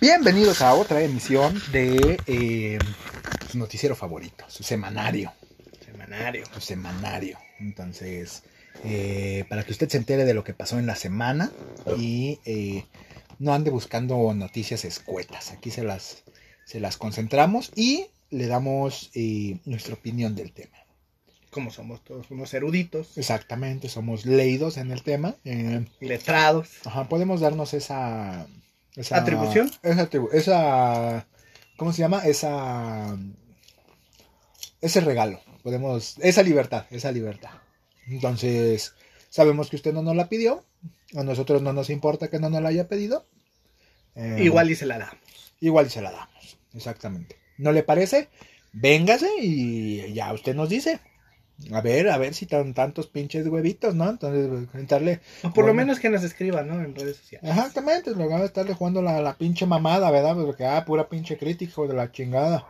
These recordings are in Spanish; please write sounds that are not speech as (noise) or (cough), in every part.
Bienvenidos a otra emisión de eh, su noticiero favorito, su semanario. Semanario. Su semanario. Entonces, eh, para que usted se entere de lo que pasó en la semana y eh, no ande buscando noticias escuetas. Aquí se las, se las concentramos y le damos eh, nuestra opinión del tema. Como somos todos unos eruditos, Exactamente, somos leídos en el tema. eh, letrados. Ajá, podemos darnos esa, esa ¿Atribución? Esa, ¿cómo se llama? Esa, ese regalo. Podemos, esa libertad, esa libertad. Entonces, sabemos que usted no nos la pidió. A nosotros no nos importa que no nos la haya pedido. Eh, Igual y se la damos. Igual se la damos. Exactamente. ¿No le parece? Véngase y ya usted nos dice. A ver, a ver si tan tantos pinches huevitos, ¿no? Entonces, entrarle. O por lo menos que nos escriban, ¿no? En redes sociales. Exactamente, luego de estarle jugando la, la pinche mamada, ¿verdad? Porque, ah, pura pinche crítico de la chingada.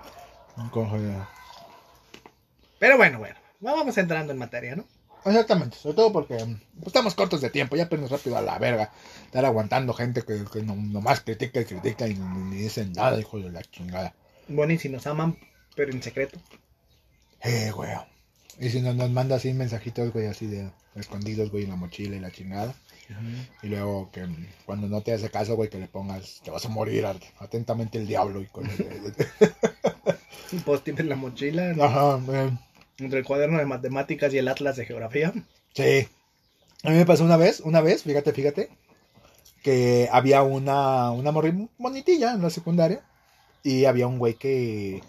Pero bueno, bueno. Vamos entrando en materia, ¿no? Exactamente, sobre todo porque pues, estamos cortos de tiempo, ya apenas rápido a la verga. Estar aguantando gente que, que no, nomás critica y critica y ni, dicen nada, hijo de la chingada. Bueno, y si nos aman, pero en secreto. Eh, güey. Y si nos, nos manda así mensajitos, güey, así de escondidos, güey, en la mochila y la chingada. Y luego que cuando no te hace caso, güey, que le pongas, te vas a morir at- atentamente el diablo y con el- (laughs) Un post-it en la mochila, ¿no? Ajá, eh, entre el cuaderno de matemáticas y el atlas de geografía. sí. A mí me pasó una vez, una vez, fíjate, fíjate, que había una, una bonitilla en la secundaria y había un güey que,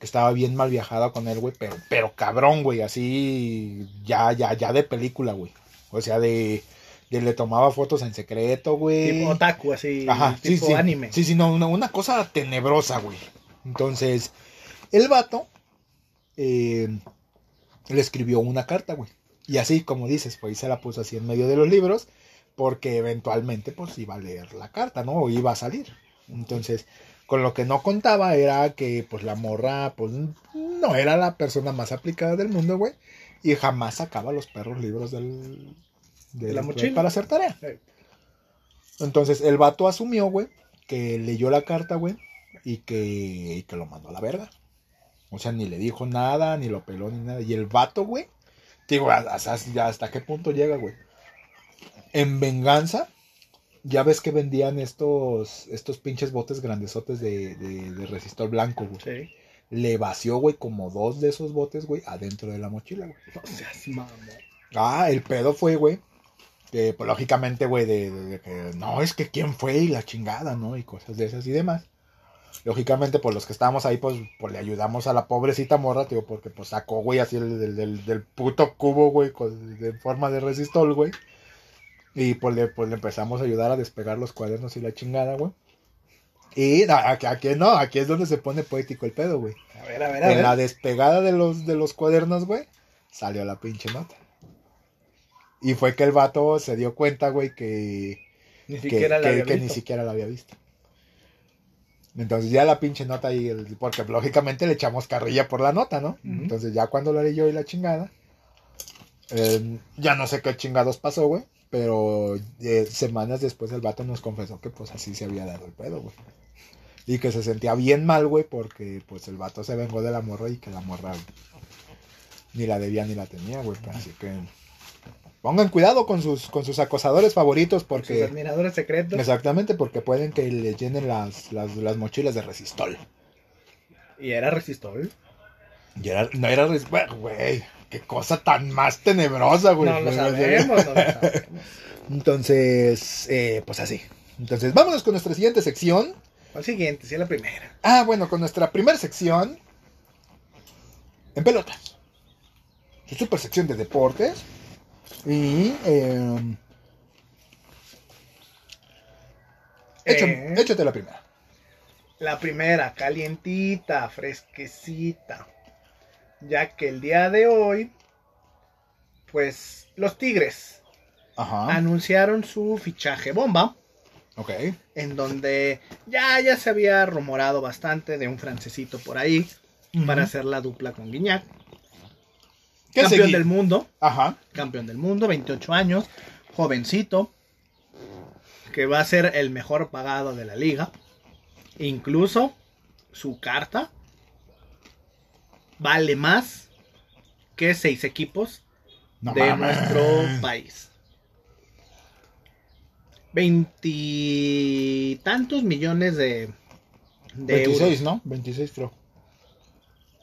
que estaba bien mal viajado con él, güey, pero, pero cabrón, güey, así, ya, ya, ya de película, güey. O sea, de, de le tomaba fotos en secreto, güey. Tipo otaku, así. Ajá, sí, tipo sí. anime. Sí, sí, no, una, una cosa tenebrosa, güey. Entonces, el vato eh, le escribió una carta, güey. Y así, como dices, pues se la puso así en medio de los libros, porque eventualmente, pues iba a leer la carta, ¿no? O iba a salir. Entonces, con lo que no contaba era que, pues la morra, pues no era la persona más aplicada del mundo, güey. Y jamás sacaba los perros libros del, De la mochila. para hacer tarea. Entonces el vato asumió, güey, que leyó la carta, güey, y que, y que lo mandó a la verga. O sea, ni le dijo nada, ni lo peló, ni nada. Y el vato, güey, digo, hasta- hasta qué punto llega, güey. En venganza, ya ves que vendían estos, estos pinches botes grandesotes de, de, de resistor blanco, güey. Sí. Le vació, güey, como dos de esos botes, güey, adentro de la mochila, güey. No seas mamón. Ah, el pedo fue, güey. Que, pues, lógicamente, güey, de, de- que no, es que quién fue y la chingada, ¿no? Y cosas de esas y demás. Lógicamente, pues los que estábamos ahí, pues, pues le ayudamos a la pobrecita morra, tío, porque pues sacó, güey, así el del, del, del puto cubo, güey, con- de forma de resistol, güey. Y pues le, pues le empezamos a ayudar a despegar los cuadernos y la chingada, güey. Y aquí, aquí no, aquí es donde se pone poético el pedo, güey. A ver, a ver, a En la ver. despegada de los, de los cuadernos, güey, salió la pinche nota. Y fue que el vato se dio cuenta, güey, que, Ni que, siquiera la que- había que ni visto. siquiera la había visto. Entonces ya la pinche nota ahí, el- porque lógicamente le echamos carrilla por la nota, ¿no? Entonces ya cuando la leyó y la chingada, eh, ya no sé qué chingados pasó, güey, pero eh, semanas después el vato nos confesó que pues así se había dado el pedo, güey. Y que se sentía bien mal, güey, porque pues el vato se vengó de la morra y que la morra ni la debía ni la tenía, güey. Así que pongan cuidado con sus, con sus acosadores favoritos Sus porque... admiradores secretos. Exactamente, porque pueden que les llenen las, las, las mochilas de resistol. Y era resistol. Y era, no era res- güey, güey, qué cosa tan más tenebrosa, güey. no lo Güey, sabemos, no lo sabemos. Entonces, eh, pues así. Entonces, vámonos con nuestra siguiente sección. Al siguiente, sí, la primera. Ah, bueno, con nuestra primera sección. En pelotas. Su super sección de deportes. Y. Eh, échame- Eh. Échate la primera. La primera, calientita, fresquecita. Ya que el día de hoy, pues los Tigres Ajá. anunciaron su fichaje bomba. Ok. En donde ya, ya se había rumorado bastante de un francesito por ahí. Para hacer la dupla con Guiñac. ¿Qué Campeón seguí? del mundo. Ajá. campeón del mundo, 28 años, jovencito, que va a ser el mejor pagado de la liga. Incluso su carta vale más que seis equipos No de mames. nuestro país. Veintitantos millones de, de 26, euros. ¿no? 26 creo.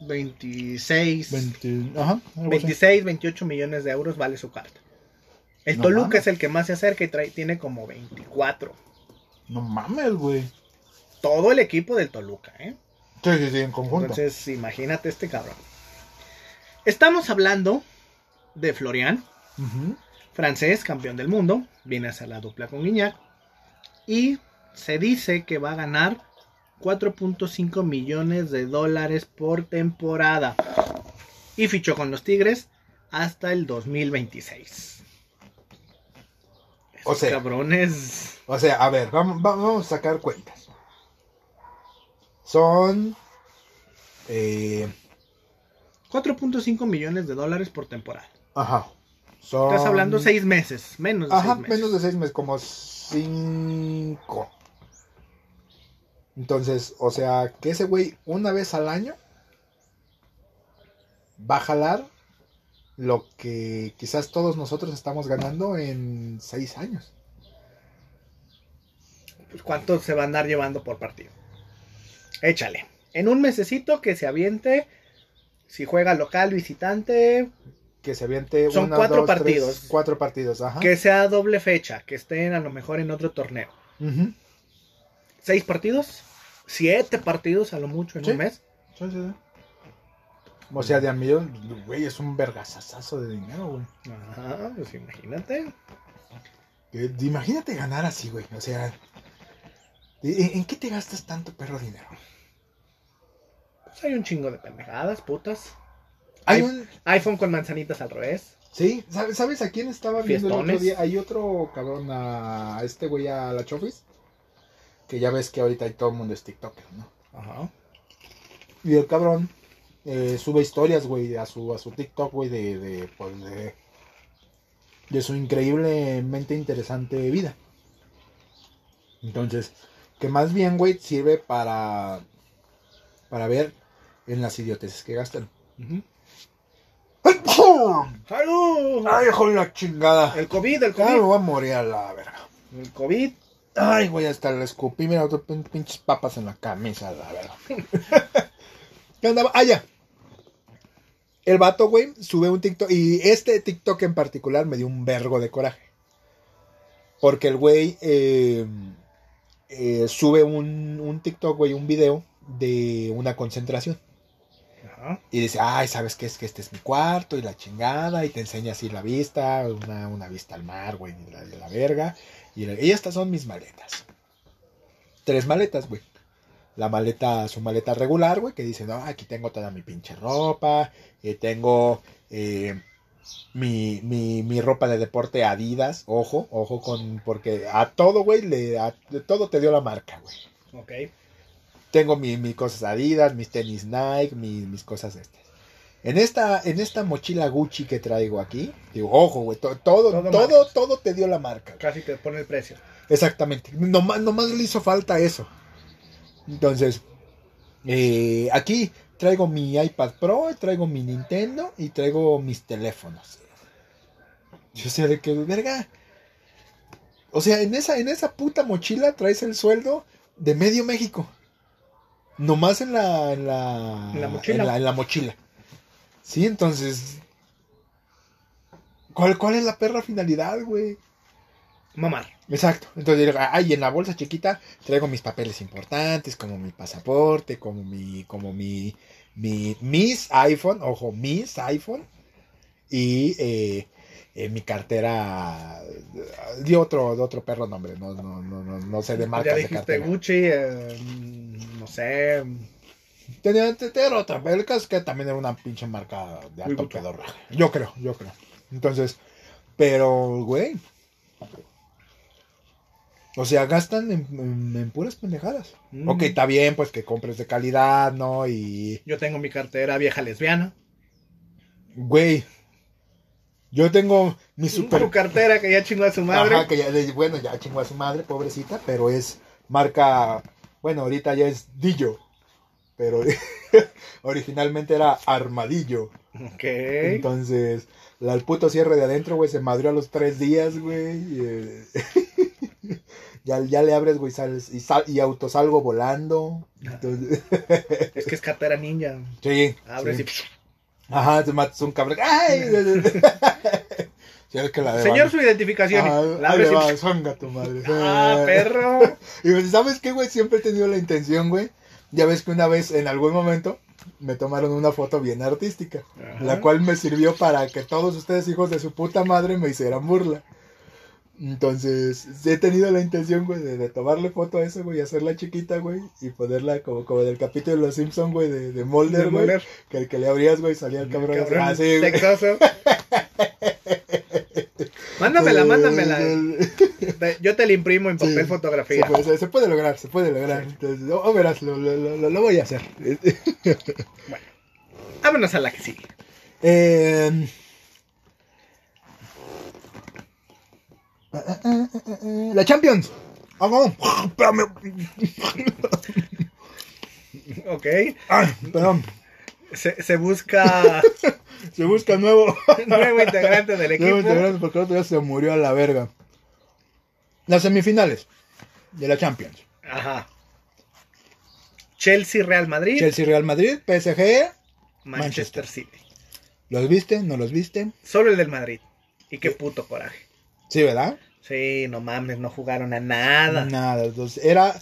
26, 20, ajá. algo así. 26, 28 millones de euros vale su carta. El No Toluca mames. es el que más se acerca y trae, tiene como 24. No mames, güey. Todo el equipo del Toluca, ¿eh? Sí, sí, sí, en conjunto. Entonces, imagínate este cabrón. Estamos hablando de Florian, francés, campeón del mundo. Viene a hacer la dupla con Guiñac. Y se dice que va a ganar 4.5 millones de dólares por temporada. Y fichó con los Tigres hasta el 2026. O Esos sea. cabrones. O sea, a ver, vamos, va- vamos a sacar cuentas. Son. Eh, 4.5 millones de dólares por temporada. ajá. Son. Estás hablando seis meses, menos de Ajá, seis meses. menos de seis meses, como cinco. Entonces, o sea, que ese güey una vez al año va a jalar lo que quizás todos nosotros estamos ganando en seis años. Pues, ¿Cuánto se va a andar llevando por partido? Échale. En un mesecito que se aviente, si juega local, visitante, Que se aviente Son una, cuatro dos, tres, partidos. cuatro partidos, ajá. que sea doble fecha, que estén a lo mejor en otro torneo. Ujú. ¿Seis partidos? ¿Siete partidos a lo mucho en Sí. un mes? Sí, sí, sí. O sea, de a millón, güey, es un vergazazazo de dinero, güey. Ajá, pues imagínate. Eh, Imagínate ganar así, güey. O sea, ¿en, qué te gastas tanto perro dinero? Pues hay un chingo de pendejadas, putas. Hay Hay- un. iPhone con manzanitas al revés. Sí, ¿sabes, ¿sabes a quién estaba viendo el otro día? Hay otro cabrón, a, a este güey, a la Chofis. Que ya ves que ahorita hay todo el mundo es TikToker, ¿no? Ajá. Y el cabrón eh, sube historias, güey, a su, a su TikTok, güey, de, de, pues, de, de su increíblemente interesante vida. Entonces, que más bien, güey, sirve para, para ver en las idioteces que gastan. ¡Salud! ¡Ay, joder, la chingada! El COVID, el Ya me COVID. voy a morir a la verga. El COVID. Ay, güey, hasta le escupí, mira, otro pin- pinches papas en la camisa, la verdad. (laughs) ¿Qué andaba? Ah, ya. El vato, güey, sube un TikTok. Y este TikTok en particular me dio un vergo de coraje. Porque el güey eh, eh, sube un, un TikTok, güey, un video de una concentración. Ajá. Y dice, ay, ¿sabes qué? Es que este es mi cuarto y la chingada. Y te enseña así la vista, una, una vista al mar, güey, la, la verga. Y, la- y estas son mis maletas. Tres maletas, güey. La maleta, su maleta regular, güey, que dice, no, aquí tengo toda mi pinche ropa. Y tengo eh, mi, mi, mi ropa de deporte Adidas. Ojo, ojo con, porque a todo, güey, le, a, de todo te dio la marca, güey. Ok. Tengo mi- mis cosas Adidas, mis tenis Nike, mi- mis cosas estas. En esta, en esta mochila Gucci que traigo aquí, digo, ojo, güey, to- todo, Todo todo, todo, te dio la marca. Casi te pone el precio. Exactamente. Nomás, nomás le hizo falta eso. Entonces, eh, aquí traigo mi iPad Pro, traigo mi Nintendo y traigo mis teléfonos. Yo sé de que, verga. O sea, en esa, en esa puta mochila traes el sueldo de medio México. Nomás en la, en la, En la mochila. En la, en la mochila. Sí, entonces. ¿Cuál, ¿Cuál es la perra finalidad, güey? Mamar. Exacto. Entonces, digo, ay, en la bolsa chiquita traigo mis papeles importantes, como mi pasaporte, como mi, como mi, mi, mis iPhone, ojo, mis iPhone, y eh, eh, mi cartera, dio otro, de otro perro nombre, no, no, no, no, no sé de Ya marcas de cartera. Gucci, eh, no sé. Tenía, tenía otra, pero el caso es que también era una pinche marca de alto guapa. pedorraje. Yo creo, yo creo. Entonces, pero, güey. O sea, gastan en, en- en puras pendejadas. Mm. Ok, está bien, pues que compres de calidad, ¿no? Y, Yo tengo mi cartera vieja lesbiana. güey. Yo tengo mi super. Su cartera que ya chingó a su madre. Ajá, que ya, de- bueno, ya chingó a su madre, pobrecita, pero es marca Bueno, ahorita ya es Dillo. Pero (laughs) originalmente era Armadillo. Ok. Entonces, la, el puto cierre de adentro, güey, se madrió a los tres días, güey. (laughs) (laughs) ya, ya le abres, güey, sales, y, sal, y autosalgo volando. Entonces, Es que es cartera ninja. (laughs) sí. Abres sí. y. Ajá, te matas un cabrón. ¡Ay! (laughs) Que la Señor, su identificación. La abres le y. va, songa tu madre. Ah, perro. Y pues, ¿sabes qué, güey? Siempre he tenido la intención, güey. Ya ves que una vez, en algún momento, me tomaron una foto bien artística. Ajá. La cual me sirvió para que todos ustedes, hijos de su puta madre, me hicieran burla. Entonces, he tenido la intención, güey, de, de tomarle foto a eso, güey, y hacerla chiquita, güey, y ponerla como, como del capítulo de Los Simpsons, güey, de, de Mulder, De güey. Mulder. Que el que le abrías, güey, salía el cabrón. Cabrón, así, güey. sexoso. (laughs) mándamela, mándamela. Eh, Yo te la imprimo en papel Sí, Se fotografía. puede, se- puede lograr, se puede lograr. Entonces, oh, verás, lo, lo, lo, lo voy a hacer. Vámonos a la que sigue. (laughs) Eh, ah, ah, ah, ah, ah, La Champions. Ah, no. Espérame. Ok. Perdón. Se, se busca (laughs) Se busca nuevo. (laughs) nuevo integrante del Nuevo equipo. integrante porque el otro día se murió a la verga. Las semifinales de la Champions. Ajá. Chelsea, Real Madrid, Chelsea, Real Madrid, PSG. Manchester City. ¿Los viste? ¿No los viste? Solo el del Madrid. Y qué puto coraje. Sí, ¿verdad? Sí, no mames, no jugaron a nada. Nada. Entonces, era.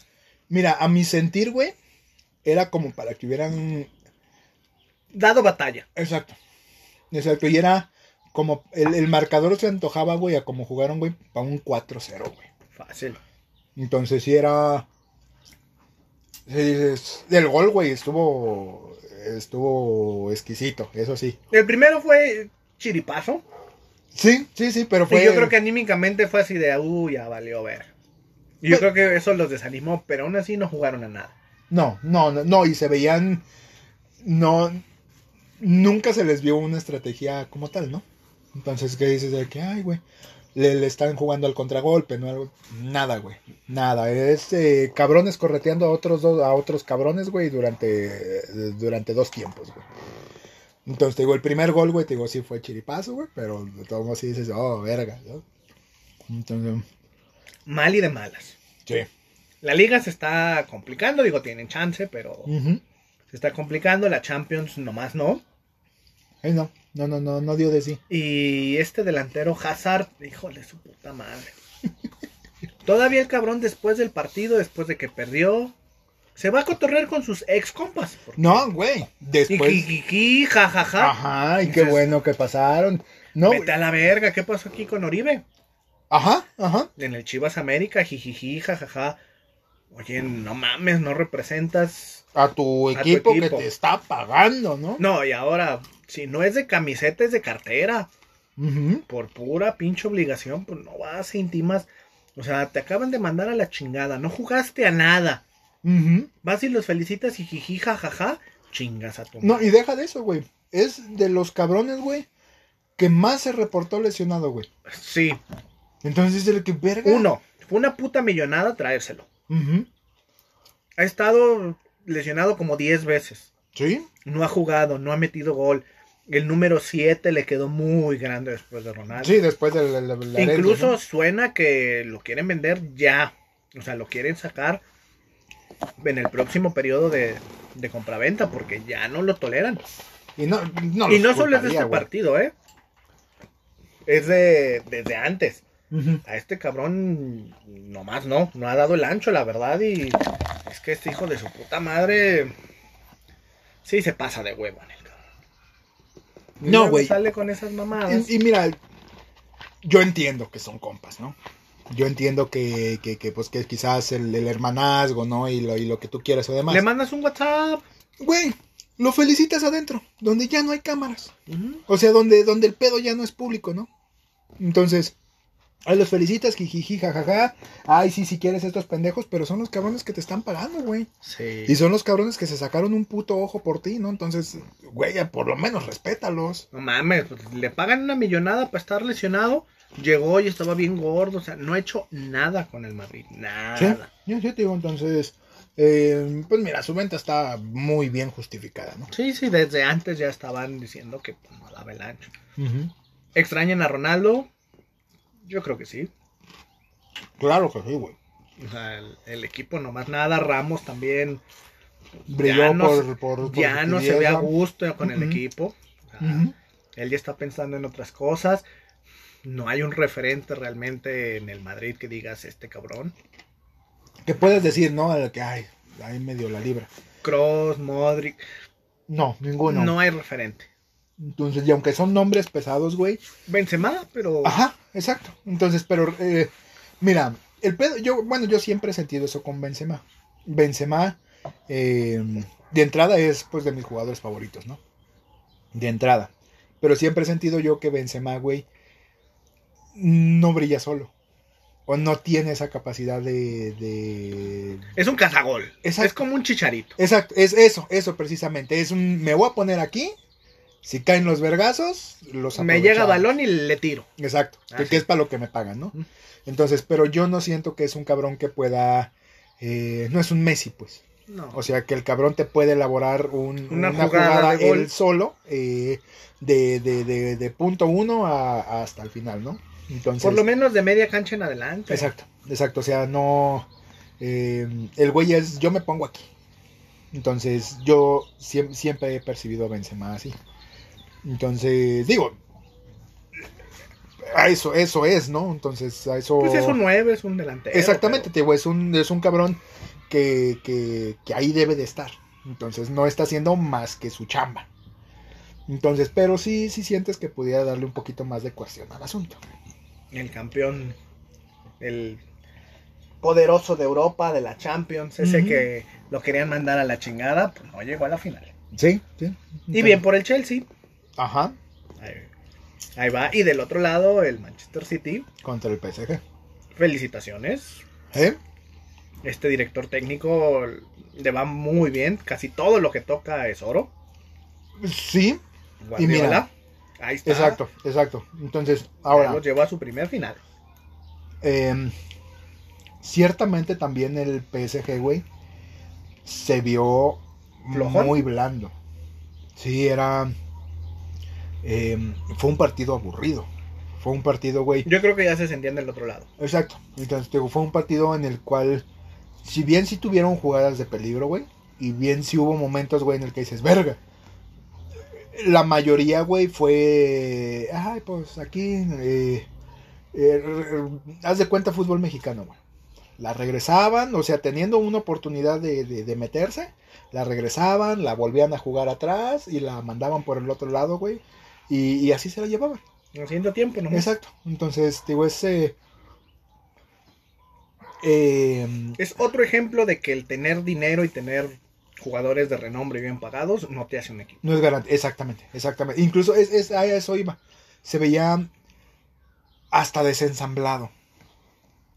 Mira, a mi sentir, güey. Era como para que hubieran Dado batalla. Exacto. Exacto. Y era como el, el marcador se antojaba, güey, a como jugaron, güey, para un 4-0, güey. Fácil. Entonces sí era. El gol, güey, estuvo. Estuvo exquisito, eso sí. El primero fue chiripazo. Sí, sí, sí, pero fue. Y yo creo que anímicamente fue así de, uy, ya valió ver. Y yo Pero- creo que eso los desanimó, pero aún así no jugaron a nada. No, no, no, no, y se veían. No. Nunca se les vio una estrategia como tal, ¿no? Entonces, ¿qué dices de que, ay, güey? Le, le están jugando al contragolpe, ¿no? Algo- Nada, güey. Nada. Es eh, cabrones correteando a otros dos, a otros cabrones, güey, durante, durante dos tiempos, güey. Entonces, te digo, el primer gol, güey, te digo, sí fue chiripazo, güey, pero de todos modos sí dices, oh, verga, ¿no? Entonces, Mal y de malas. sí. La liga se está complicando, digo, tienen chance, pero se está complicando. La Champions nomás no. No, no, no, no, no dio de sí. Y este delantero Hazard, híjole su puta madre. (laughs) Todavía el cabrón después del partido, después de que perdió, se va a cotorrear con sus ex compas. No, güey. Y Después. jijiji, jajaja. Ajá, y qué bueno que pasaron. No, Vete a la verga, ¿qué pasó aquí con Oribe? ajá, ajá. En el Chivas América, jijiji, jajaja. Oye, no mames, no representas. A tu A tu equipo, que te está pagando, ¿no? No, y ahora, si no es de camiseta, es de cartera. Ujú. Por pura pinche obligación, pues no vas intimas. O sea, te acaban de mandar a la chingada. No jugaste a nada. Ujú. Vas y los felicitas y jiji, jajaja. Chingas a tu No, madre. y deja de eso, güey. Es de los cabrones, güey, que más se reportó lesionado, güey. Sí, Entonces, el que verga. uno. Fue una puta millonada traérselo. Ha estado lesionado como 10 veces. Sí. No ha jugado, no ha metido gol. El número 7 le quedó muy grande después de Ronaldo. Sí, después de la, la- la Incluso suena que lo quieren vender ya. O sea, lo quieren sacar en el próximo periodo de, de compraventa porque ya no lo toleran. Y no, no, y no solo es de este partido, ¿eh? Es de desde antes. A este cabrón nomás no, no ha dado el ancho, la verdad. Y es que este hijo de su puta madre sí se pasa de huevo en el cabrón. Y No, güey. Sale con esas mamadas. Y, y mira, yo entiendo que son compas, ¿no? Yo entiendo que, que, que, pues, que quizás el, el hermanazgo, ¿no? Y lo, y lo que tú quieras o demás. Le mandas un WhatsApp. Güey, lo felicitas adentro, donde ya no hay cámaras. O sea, donde, donde el pedo ya no es público, ¿no? Entonces, ahí los felicitas, jijiji, jajaja. Ay, sí, si quieres estos pendejos, pero son los cabrones que te están pagando, güey. Sí. Y son los cabrones que se sacaron un puto ojo por ti, ¿no? Entonces, güey, por lo menos respétalos. No mames, le pagan una millonada para estar lesionado. Llegó y estaba bien gordo. O sea, no ha hecho nada con el Madrid. Nada. Sí, yo, yo te digo, entonces, Eh, pues mira, su venta está muy bien justificada, ¿no? Sí, sí, desde antes ya estaban diciendo que pues, no daba el ancho. ¿Extrañan a Ronaldo? Yo creo que sí. Claro que sí, güey. O sea, el, el equipo nomás nada, Ramos también Brilló Ya no por, por, por ya no se ve a gusto con el equipo. O sea, Ujú. Él ya está pensando en otras cosas. No hay un referente realmente en el Madrid que digas este cabrón. Que puedes decir, ¿no? Al que, ay, ahí medio la libra. Cross, Modric. No, ninguno. No hay referente. Entonces, y aunque son nombres pesados, güey. Benzema, pero Ajá, exacto. Entonces, pero, eh, mira, el pedo, yo, bueno, yo siempre he sentido eso con Benzema. Benzema, eh, de entrada es, pues, de mis jugadores favoritos, ¿no? De entrada. Pero siempre he sentido yo que Benzema, güey, no brilla solo. O no tiene esa capacidad de... de... es un cazagol. Exacto. Es como un chicharito. Exacto, es eso, eso precisamente. Es un, me voy a poner aquí, si caen los vergazos, los Me llega balón y le tiro. Exacto, Ah, que, sí. es para lo que me pagan, ¿no? Entonces, pero yo no siento que es un cabrón que pueda, eh, no es un Messi, pues. No. O sea, que el cabrón te puede elaborar un- Una una, jugada jugada, de gol. él solo, eh, de, de, de, de punto uno a- hasta el final, ¿no? Entonces, Por lo menos de media cancha en adelante. Exacto, exacto. O sea, no. eh, el güey es. Yo me pongo aquí. Entonces, yo siem- siempre he percibido a Benzema así. Entonces, digo. A eso, eso es, ¿no? Entonces, a eso. Pues es un 9, es un delantero. Exactamente, te digo, es un, es un cabrón que, que, que ahí debe de estar. Entonces, no está haciendo más que su chamba. Entonces, pero sí, sí sientes que pudiera darle un poquito más de cuestión al asunto. El campeón. El poderoso de Europa, de la Champions. Ese que lo querían mandar a la chingada. Pues no llegó a la final. Sí, sí. Y bien por el Chelsea. Ajá, Ahí, ahí va. Y del otro lado, el Manchester City. contra el PSG. Felicitaciones. ¿Eh? Este director técnico le va muy bien. Casi todo lo que toca es oro. Sí, Y mira, ahí está. exacto, exacto. Entonces, ahora, Lo llevó a su primer final. em, ciertamente también el PSG, güey, se vio ¿Flojón? muy blando. Sí, era... em, fue un partido aburrido. Fue un partido, güey. Yo creo que ya se sentían del otro lado. Exacto. Entonces, digo, fue un partido en el cual, si bien sí tuvieron jugadas de peligro, güey, y bien sí hubo momentos, güey, en el que dices, verga. La mayoría, güey, fue, ay, pues aquí, eh, eh, haz de cuenta fútbol mexicano, güey. La regresaban, o sea, teniendo una oportunidad de, de- de meterse, la regresaban, la volvían a jugar atrás y la mandaban por el otro lado, güey. Y, y así se la llevaban. Haciendo tiempo, ¿no? Exacto. Entonces, digo, ese. eh, Es otro ejemplo de que el tener dinero y tener jugadores de renombre bien pagados no te hace un equipo. no es garantía. Exactamente, exactamente. Incluso es, es- a eso iba. Se veía hasta desensamblado.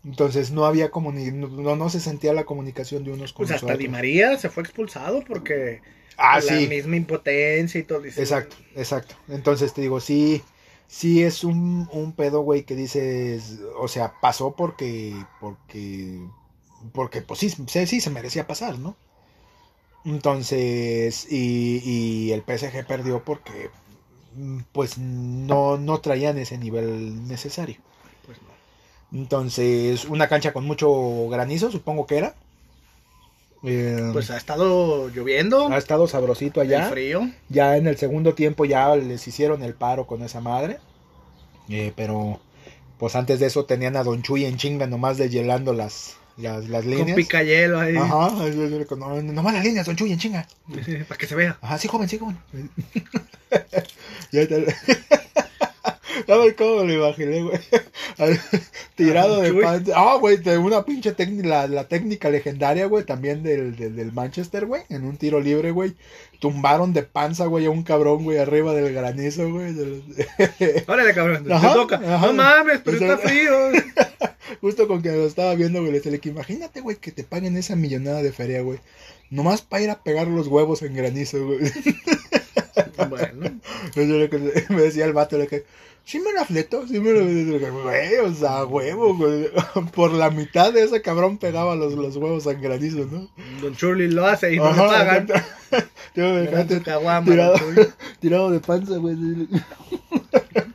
Entonces no había comuni no, no se sentía la comunicación de unos con Pues los hasta otros. Di María se fue expulsado porque Ah, la sí. misma impotencia y todo. dices, Exacto, exacto. Entonces te digo, sí, sí es un, un pedo, güey, que dices, o sea, pasó porque, porque, porque, pues sí, sí, sí se merecía pasar, ¿no? Entonces, y, y el PSG perdió porque, mm, pues, no, no traían ese nivel necesario. Pues no. Entonces, una cancha con mucho granizo, supongo que era. Eh, Pues ha estado lloviendo, ha estado sabrosito allá. el frío. Ya en el segundo tiempo ya les hicieron el paro con esa madre. Eh, pero pues antes de eso tenían a Don Chuy en chinga nomás de hielando las, las, las Con líneas. picayelo ahí. Ajá, no, nomás las líneas, Don Chuy en chinga. (laughs) Para que se vea. Ajá, sí, joven, sí, joven. (laughs) ya te... A ver cómo lo imaginé, güey. (laughs) Tirado de Chuy. pan. Ah, güey, de una pinche técnica, la, la técnica legendaria, güey, también del, del, del Manchester, güey, en un tiro libre, güey. Tumbaron de panza, güey, a un cabrón, güey, arriba del granizo, güey. (laughs) Órale, cabrón, te Ajá, toca. ajá. No mames, pero está frío. (laughs) Justo con que lo estaba viendo, güey, le que imagínate, güey, que te paguen esa millonada de feria, güey. Nomás para ir a pegar los huevos en granizo, güey. Bueno, me decía el vato, le que, sí me la fleto, sí me la güey, o sea, huevo, güey. (laughs) Por la mitad de ese cabrón pegaba los, los huevos sangranizos, ¿no? Don Churli lo hace y no Ajá, pagan. Le (laughs) caguama, tirado, (laughs) tirado de panza, güey.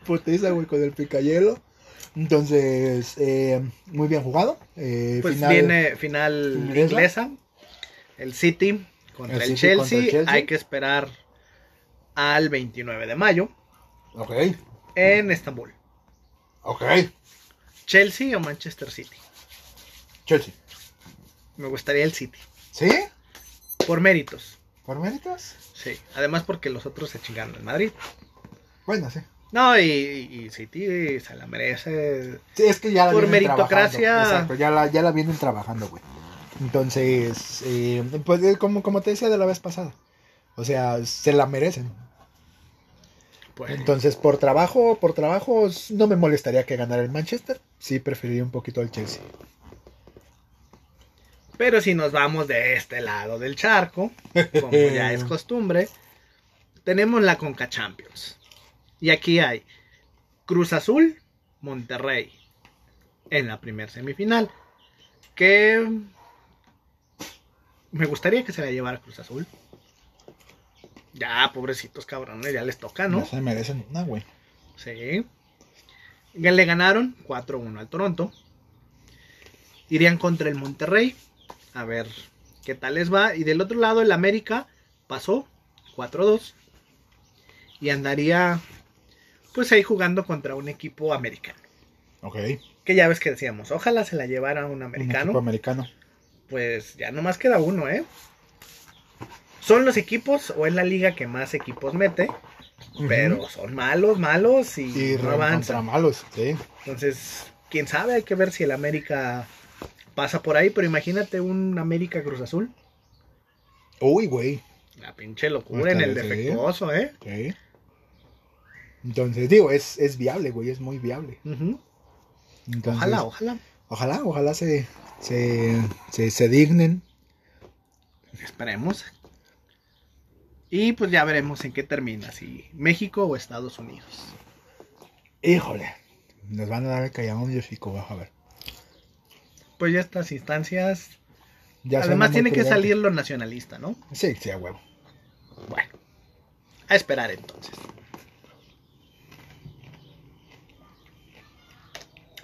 Putiza, güey, con el picayelo. Entonces, eh, muy bien jugado. Eh, Pues final- viene final inglesa. inglesa. El City contra El el, City Chelsea. contra el Chelsea. Hay que esperar al 29 de mayo Ok, en Estambul. ok. Chelsea o Manchester City. Chelsea. Me gustaría el City. ¿Sí? Por méritos. ¿Por méritos? Sí. Además porque los otros se chingaron en Madrid. Bueno, sí. No, y, y City se la merece. Sí, es que ya la Por vienen meritocracia. trabajando. Exacto, ya la, ya la vienen trabajando, güey. Entonces, eh, pues eh, como, como te decía de la vez pasada. O sea, se la merecen. Pues, Entonces, por trabajo, por trabajo, no me molestaría que ganara el Manchester. Sí, preferiría un poquito al Chelsea. Pero si nos vamos de este lado del charco, como ya es (laughs) costumbre, tenemos la Conca Champions. Y aquí hay Cruz Azul, Monterrey en la primer semifinal. Que me gustaría que se la llevara Cruz Azul. Ya, pobrecitos cabrones, ya les toca, No ¿no? se merecen una, güey. Sí. Ya Le ganaron 4-1 al Toronto. Irían contra el Monterrey. A ver qué tal les va. Y del otro lado, el América pasó 4-2. Y andaría, pues ahí jugando contra un equipo americano. Ok. Que ya ves que decíamos, ojalá se la llevara un Un equipo americano. americano. Pues ya nomás queda uno, ¿eh? Son los equipos o es la liga que más equipos mete. Pero son malos, malos y, Y no avanzan. malos, sí. Entonces, quién sabe, hay que ver si el América pasa por ahí, pero imagínate un América Cruz Azul. Uy, güey. La pinche locura en el sí. defectuoso, ¿eh? Sí. Entonces, digo, es, es viable, güey, es muy viable. Entonces, Ojalá, ojalá. Ojalá, ojalá se, se, se, se dignen. Esperemos. Y pues ya veremos en qué termina, si México o Estados Unidos. Híjole, nos van a dar el callejón de hocico, vas a ver. Pues ya estas instancias. Ya además tiene que salir lo nacionalista, ¿no? Sí, sí, a huevo. Bueno, a esperar entonces.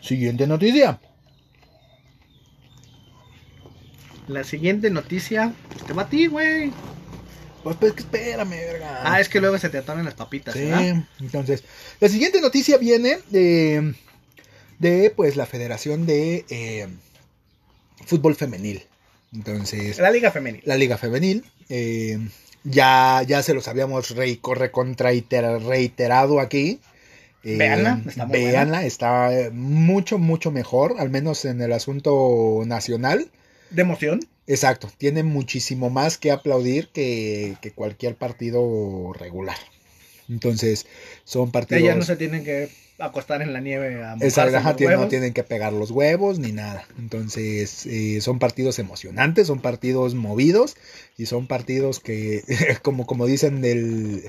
Siguiente noticia. La siguiente noticia, te va a ti, güey. Pues, pues que espérame, verga. Ah, es que luego se te atoran las papitas, Sí, ¿verdad? entonces, la siguiente noticia viene de, de pues, la Federación de eh, Fútbol Femenil. Entonces, La Liga Femenil. la Liga Femenil, eh, ya, ya se los habíamos re, recontra reiterado aquí. Eh, Véanla, está muy véanla, está eh, mucho, mucho mejor, al menos en el asunto nacional. De emoción. Exacto, tiene muchísimo más que aplaudir que, que cualquier partido regular. Entonces, son partidos... Ellas no se tienen que acostar en la nieve a Exacto, ajá, no tienen que pegar los huevos ni nada. Entonces, eh, son partidos emocionantes, son partidos movidos y son partidos que, (laughs) como, como dicen del,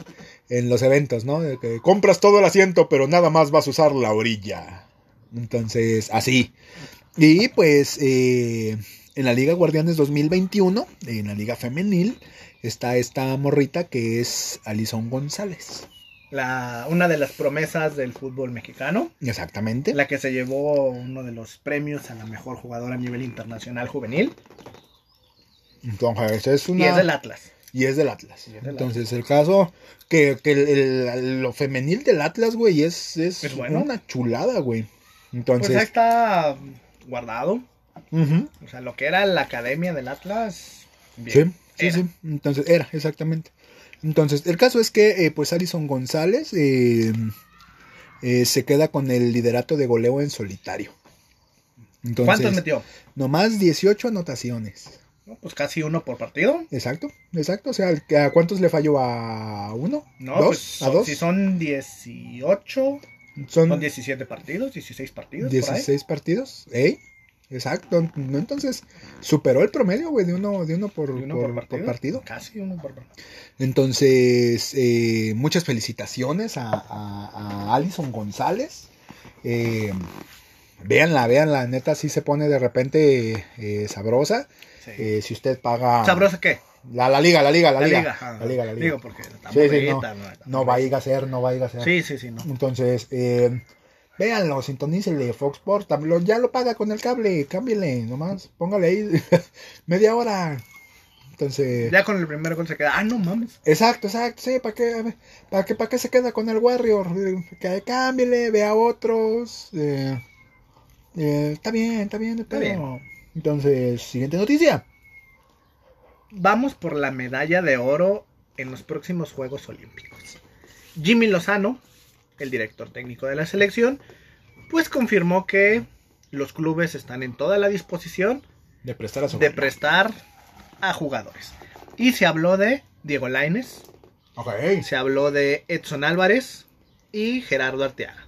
en los eventos, ¿no? Que compras todo el asiento, pero nada más vas a usar la orilla. Entonces, así. Y pues, eh, en la Liga Guardianes 2021, en la Liga Femenil, está esta morrita que es Alison González. La, una de las promesas del fútbol mexicano. Exactamente. La que se llevó uno de los premios a la mejor jugadora a nivel internacional juvenil. Entonces, es una... Y es del Atlas. Y es del Atlas. Y es del Entonces, el caso que, que el- el- lo femenil del Atlas, güey, es, es, Es bueno. una chulada, güey. Pues ahí Entonces, está guardado. O sea, lo que era la academia del Atlas. sí, Bien. sí, Era. sí. Entonces, era, exactamente. Entonces, el caso es que, eh, pues, Alison González eh, eh, se queda con el liderato de goleo en solitario. Entonces, ¿Cuántos metió? Nomás 18 anotaciones. No, Pues casi uno por partido. Exacto, exacto. O sea, ¿a cuántos le falló? ¿A uno? No, ¿Dos? pues, ¿A dos? Si son 18, Son son 17 partidos, 16 partidos. por ahí. 16 partidos. ¿eh? Exacto. ¿no? Entonces, superó el promedio, güey, de uno, de uno, por, ¿Y uno por- por por partido? Casi uno por partido. Entonces, eh, muchas felicitaciones a, a, a Alison González. Eh, véanla, véanla, neta, sí se pone de repente eh, sabrosa. Sí. Eh, si usted paga... ¿Sabrosa qué? La, la liga, la liga, la, La liga. La liga, la liga. Digo, porque está Sí, sí, no, no va a ir a ser, no va a ir a ser. Sí, sí, sí, no. Entonces, eh, véanlo, sintonícele, Fox Sports, ya lo paga con el cable, cámbiale, nomás, póngale ahí (laughs) media hora. Entonces, Ya con el primer gol se queda. Ah, no mames. exacto, exacto, sí, ¿para qué, para qué, para qué se queda con el Warrior? Que cámbiale, vea otros. eh, eh, está bien, está bien, Está pero... Entonces, siguiente noticia. Vamos por la medalla de oro en los próximos Juegos Olímpicos. Jimmy Lozano, el director técnico de la selección, pues confirmó que los clubes están en toda la disposición De prestar a su de prestar a jugadores. Y se habló de Diego Laines, Ok, se habló de Edson Álvarez y Gerardo Arteaga.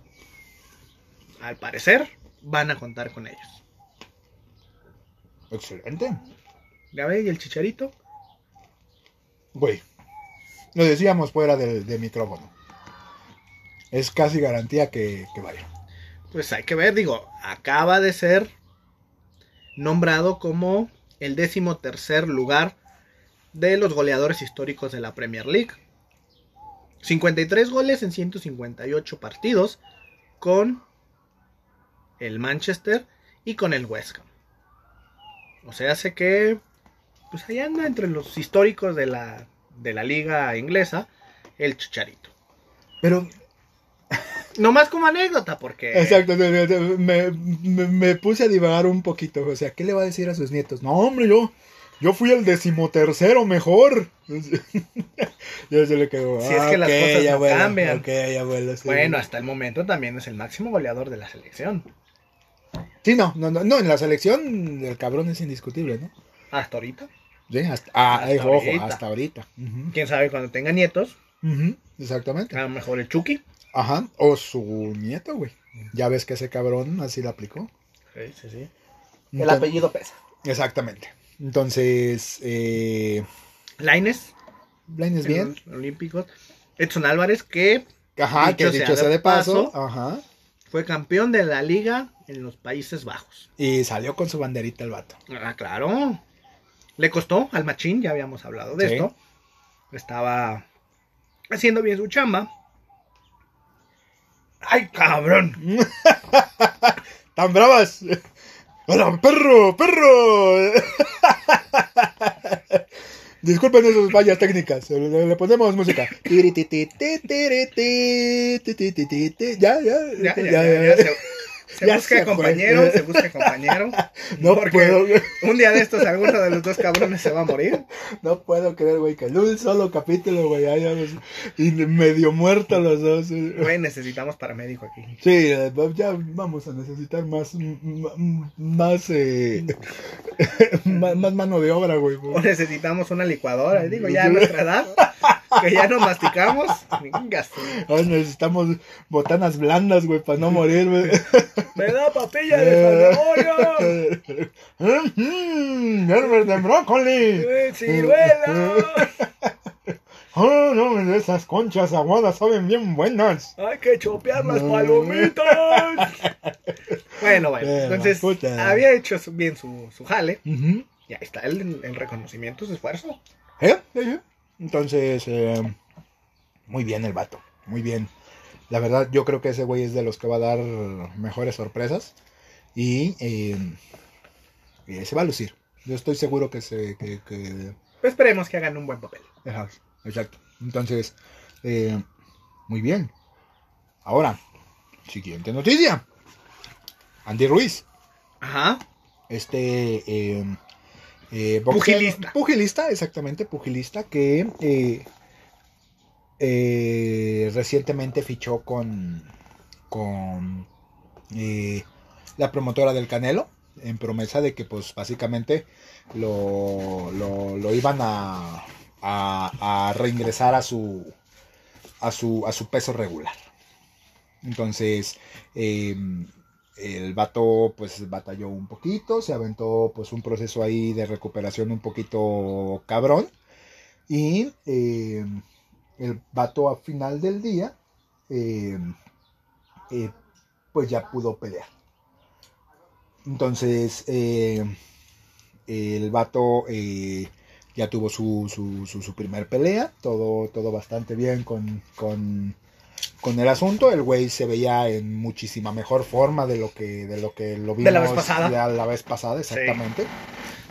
Al parecer, van a contar con ellos. excelente. ¿Ya ve? ¿Y el chicharito? Güey, lo decíamos fuera del, del micrófono. Es casi garantía que, que vaya. Pues hay que ver, digo, acaba de ser nombrado como el décimo tercer lugar de los goleadores históricos de la Premier League. 53 goles en 158 partidos con el Manchester y con el West Ham. O sea, hace que pues ahí anda entre los históricos de la, de la liga inglesa el Chicharito. Pero, Nomás como anécdota, porque... exacto, me, me- puse a divagar un poquito. O sea, ¿qué le va a decir a sus nietos? No, hombre, yo, yo fui el decimotercero mejor. (laughs) ya se le quedó. Si es que las ok, cosas no abuela, cambian. sí. Bueno, hasta el momento también es el máximo goleador de la selección. Sí, no, no, no, no, en la selección el cabrón es indiscutible, ¿no? Hasta ahorita. Sí, hasta, ah, Hasta eh, ojo, ahorita. hasta ahorita. Quién sabe cuando tenga nietos. exactamente. A lo mejor el Chucky. Ajá, o su nieto, güey. Ya ves que ese cabrón así lo aplicó. Sí, sí, sí. Entonces- pesa. Exactamente. Entonces, eh, Laines. Blaine es en bien. Olímpicos. Edson Álvarez, que Ajá, Dicho que dicho sea de de paso. paso. Ajá. fue campeón de la liga en los Países Bajos. Y salió con su banderita el vato. Ah, claro. Le costó al Machín, ya habíamos hablado de Sí. esto. Estaba haciendo bien su chamba. ¡Ay, cabrón! (laughs) ¡Tan bravas! ¡Hola, perro! ¡Perro! (laughs) Disculpen esas fallas técnicas. Le, le ponemos música. Ya, ya, Ya, ya, ya, ya, se, Ya busca compañero, se busca (laughs) compañero. No porque puedo, un día de estos alguno de los dos cabrones se va a morir. no puedo creer, güey, que en un solo capítulo, güey, ya, ya, los- y medio muertos los dos. Güey, necesitamos paramédico aquí. Sí, eh, ya vamos a necesitar más, más, eh, (laughs) más, más mano de obra, güey. O necesitamos una licuadora. Digo, ya a (laughs) nuestra edad, que ya no masticamos. Ahora necesitamos botanas blandas, güey, para no morir, güey. ¡Me da papilla de zanahoria! Mm, ¡Herbert de brócoli! ¡Eh, ¡Ciruela! (laughs) ¡Oh, no! Esas conchas aguadas saben bien buenas. ¡Hay que chopear las No. palomitas! (laughs) Bueno, bueno. Entonces, puta. había hecho bien su, su jale. Ujú. Y ahí está el, el reconocimiento, su esfuerzo. ¿Eh? Entonces, eh, muy bien el vato, muy bien. La verdad, yo creo que ese güey es de los que va a dar mejores sorpresas. Y eh, eh, se va a lucir. Yo estoy seguro que se... Que, que- Esperemos que hagan un buen papel. Exacto. Entonces, eh, muy bien. Ahora, siguiente noticia. Andy Ruiz. Ajá. Este eh, eh, Pugilista. Pugilista, exactamente, pugilista que eh, recientemente fichó con, con eh, la promotora del Canelo en promesa de que pues básicamente lo, lo, iban a, a, reingresar a su, a su, a su peso regular. Entonces, eh, el vato pues batalló un poquito, se aventó pues un proceso ahí de recuperación un poquito cabrón. Y eh, el vato a final del día eh, eh, pues ya pudo pelear. Entonces el vato ya tuvo su, su, su, su, primer pelea, todo, todo bastante bien con, con con el asunto. El güey se veía en muchísima mejor forma de lo que, de lo, que lo vimos de la vez pasada. la vez pasada, exactamente.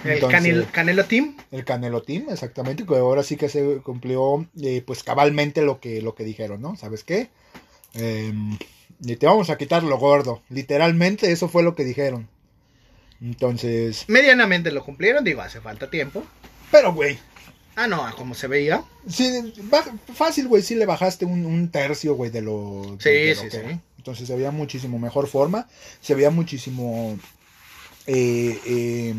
El Canelo Team. El Canelo Team, exactamente. Que ahora sí que se cumplió eh, pues cabalmente lo que, lo que dijeron, ¿no? ¿Sabes qué? Em, te vamos a quitar lo gordo. Literalmente eso fue lo que dijeron. Entonces... Medianamente lo cumplieron, digo, hace falta tiempo. Pero, güey, Ah, no, como se veía. Sí, fácil, güey, sí le bajaste un, tercio, güey, de lo... Sí, sí, sí. Entonces se veía muchísimo mejor forma, se veía muchísimo... Eh, eh,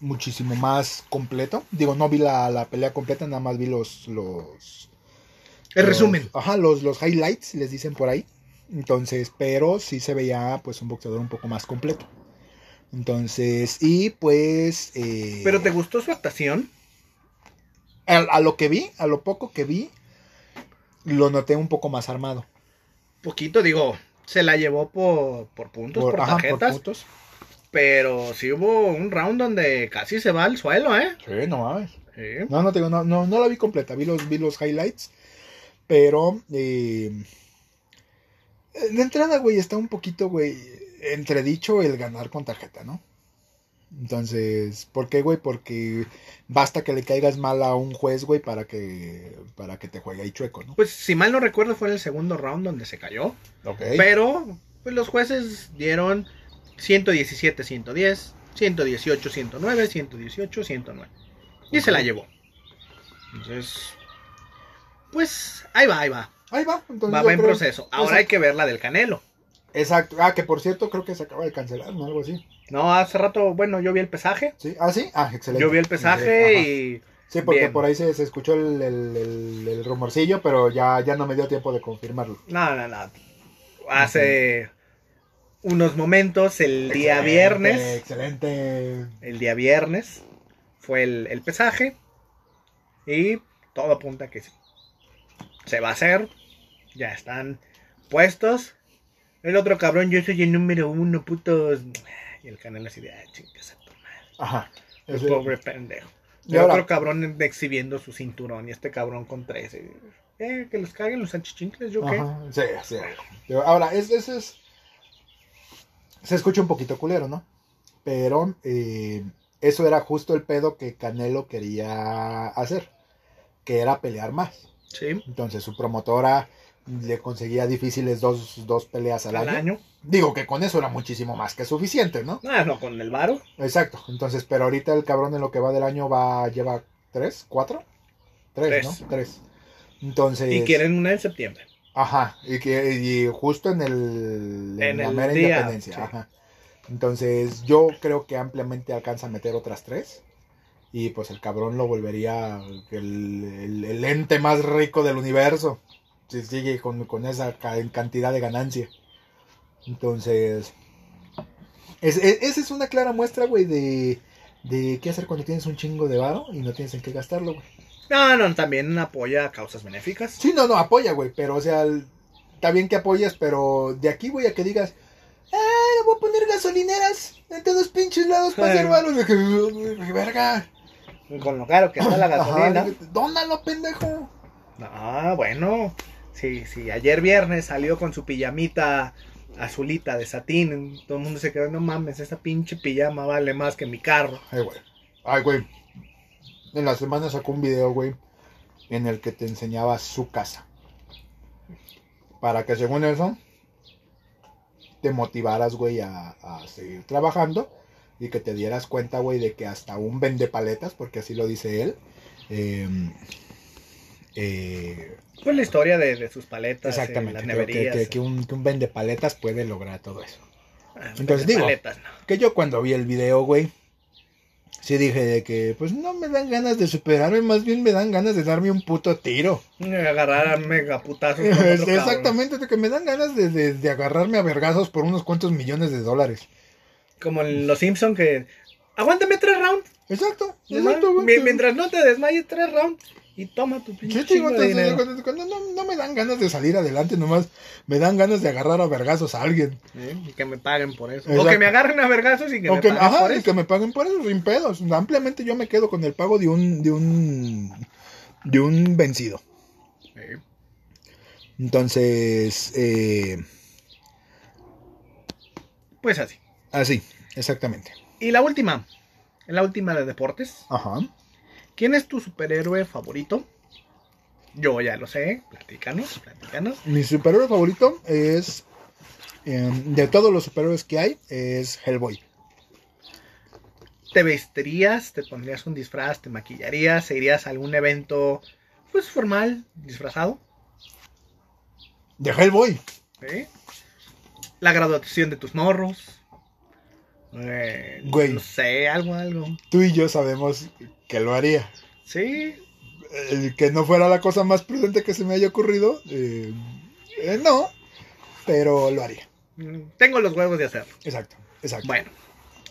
muchísimo más completo. Digo, no vi la, pelea completa, nada más vi los... los El resumen. Ajá, los, los highlights, les dicen por ahí. Entonces, pero sí se veía pues un boxeador un poco más completo. Entonces, y pues... Eh, ¿Pero te gustó su actuación? a, lo que vi, a lo poco que vi, lo noté un poco más armado. Poquito, digo, se la llevó por, por puntos, por, tarjetas. Pero sí hubo un round donde casi se va al suelo, ¿eh? Sí, no mames. No, no, te no, no, no la vi completa, vi los, vi los highlights. Pero, eh, de entrada, güey, está un poquito, güey, entredicho el ganar con tarjeta, ¿no? Entonces, ¿por qué, güey? Porque basta que le caigas mal a un juez, güey, para que, para que te juegue ahí chueco, ¿no? Pues si mal no recuerdo fue en el segundo round donde se cayó. Ok. Pero, pues los jueces dieron 117, 110, 118, 109, 118, 109. Y se la llevó. Entonces, pues ahí va, ahí va. Ahí va. Entonces va, en proceso. Ahora hay que ver la del Canelo. Exacto. Ah, que por cierto creo que se acaba de cancelar, ¿no? Algo así. No, hace rato, bueno, yo vi el pesaje. Sí, ah, sí, ah, excelente. Yo vi el pesaje y. Sí, porque por ahí se, escuchó el, rumorcillo, pero ya, ya no me dio tiempo de confirmarlo. No, no, no. Hace unos momentos, el día viernes. Excelente. El día viernes fue el, pesaje. Y todo apunta que sí. Se va a hacer. Ya están puestos. El otro cabrón, yo soy el número uno, putos. Y el canal así de, ah, chingas a tu madre. Ajá. El pobre pendejo. Y otro cabrón exhibiendo su cinturón y este cabrón con 13. Eh, que los caguen los anchichincles, ¿yo qué? Sí, sí. Ahora, es, es, Se escucha un poquito culero, ¿no? Pero eh, eso era justo el pedo que Canelo quería hacer. Que era pelear más. Sí. Entonces su promotora le conseguía difíciles dos, dos peleas al, año. Digo que con eso era muchísimo más que suficiente, ¿no? Ah, no, con el varo. Exacto. Entonces, pero ahorita el cabrón en lo que va del año va, lleva tres, cuatro, tres, ¿no? Tres. Entonces. Y quieren una en septiembre. Ajá. Y, que, y justo en el. En, la mera independencia. Ajá. Entonces, yo creo que ampliamente alcanza a meter otras tres. Y pues el cabrón lo volvería el, el ente más rico del universo se sigue con, esa cantidad de ganancia. Entonces, esa es una clara muestra, güey, de, de qué hacer cuando tienes un chingo de varo y no tienes en qué gastarlo, güey. No, no, también apoya causas benéficas. Sí, no, no, apoya, güey, pero o sea, está bien que apoyas, pero de aquí, güey, a que digas, ¡ay, voy a poner gasolineras entre dos pinches lados para hacer varo! verga. Con lo caro que está la (laughs) gasolina. Dónalo, pendejo. Ah, bueno. Sí, sí, ayer viernes salió con su pijamita azulita de satín. Todo el mundo se quedó, no mames, esa pinche pijama vale más que mi carro. Ay, güey. Ay, güey. En la semana sacó un video, güey, en el que te enseñaba su casa. Para que según eso, te motivaras, güey, a, a seguir trabajando y que te dieras cuenta, güey, de que hasta un vende paletas, porque así lo dice él, eh, eh, pues la historia de, sus paletas. Exactamente. Que, un, vende paletas puede lograr todo eso. Ah, Entonces digo, que yo cuando vi el video, güey, sí dije de que, pues no me dan ganas de superarme, más bien me dan ganas de darme un puto tiro. Agarrar a mega putazos. (laughs) Exactamente, de que me dan ganas de, de- de agarrarme a vergazos por unos cuantos millones de dólares. Como en Los Simpson que... Aguántame tres rounds. Exacto, exacto. Mientras no te desmayes tres rounds. Y toma tu pinche te digo, de cuando, cuando no, no me dan ganas de salir adelante, nomás me dan ganas de agarrar a vergazos a alguien. ¿eh? Y que me paguen por eso. O que me agarren a vergazos y que O me que, paguen ajá, por y que me paguen por eso, sin pedos. Ampliamente yo me quedo con el pago de un, de un, de un vencido. Sí. Entonces, eh, Pues así. así, exactamente. Y la última. La última de deportes. Ajá. ¿Quién es tu superhéroe favorito? Yo ya lo sé. Platícanos, platícanos. Mi superhéroe favorito es, eh, de todos los superhéroes que hay, es Hellboy. ¿Te vestirías? ¿Te pondrías un disfraz? ¿Te maquillarías? ¿E irías a algún evento pues formal, disfrazado? De Hellboy. ¿Sí? La graduación de tus morros. Eh, Güey. No sé, algo, algo. Tú y yo sabemos que lo haría. Sí. Eh, que no fuera la cosa más prudente que se me haya ocurrido. eh, no, pero lo haría. mm, Tengo los huevos de hacerlo. Exacto, exacto. Bueno,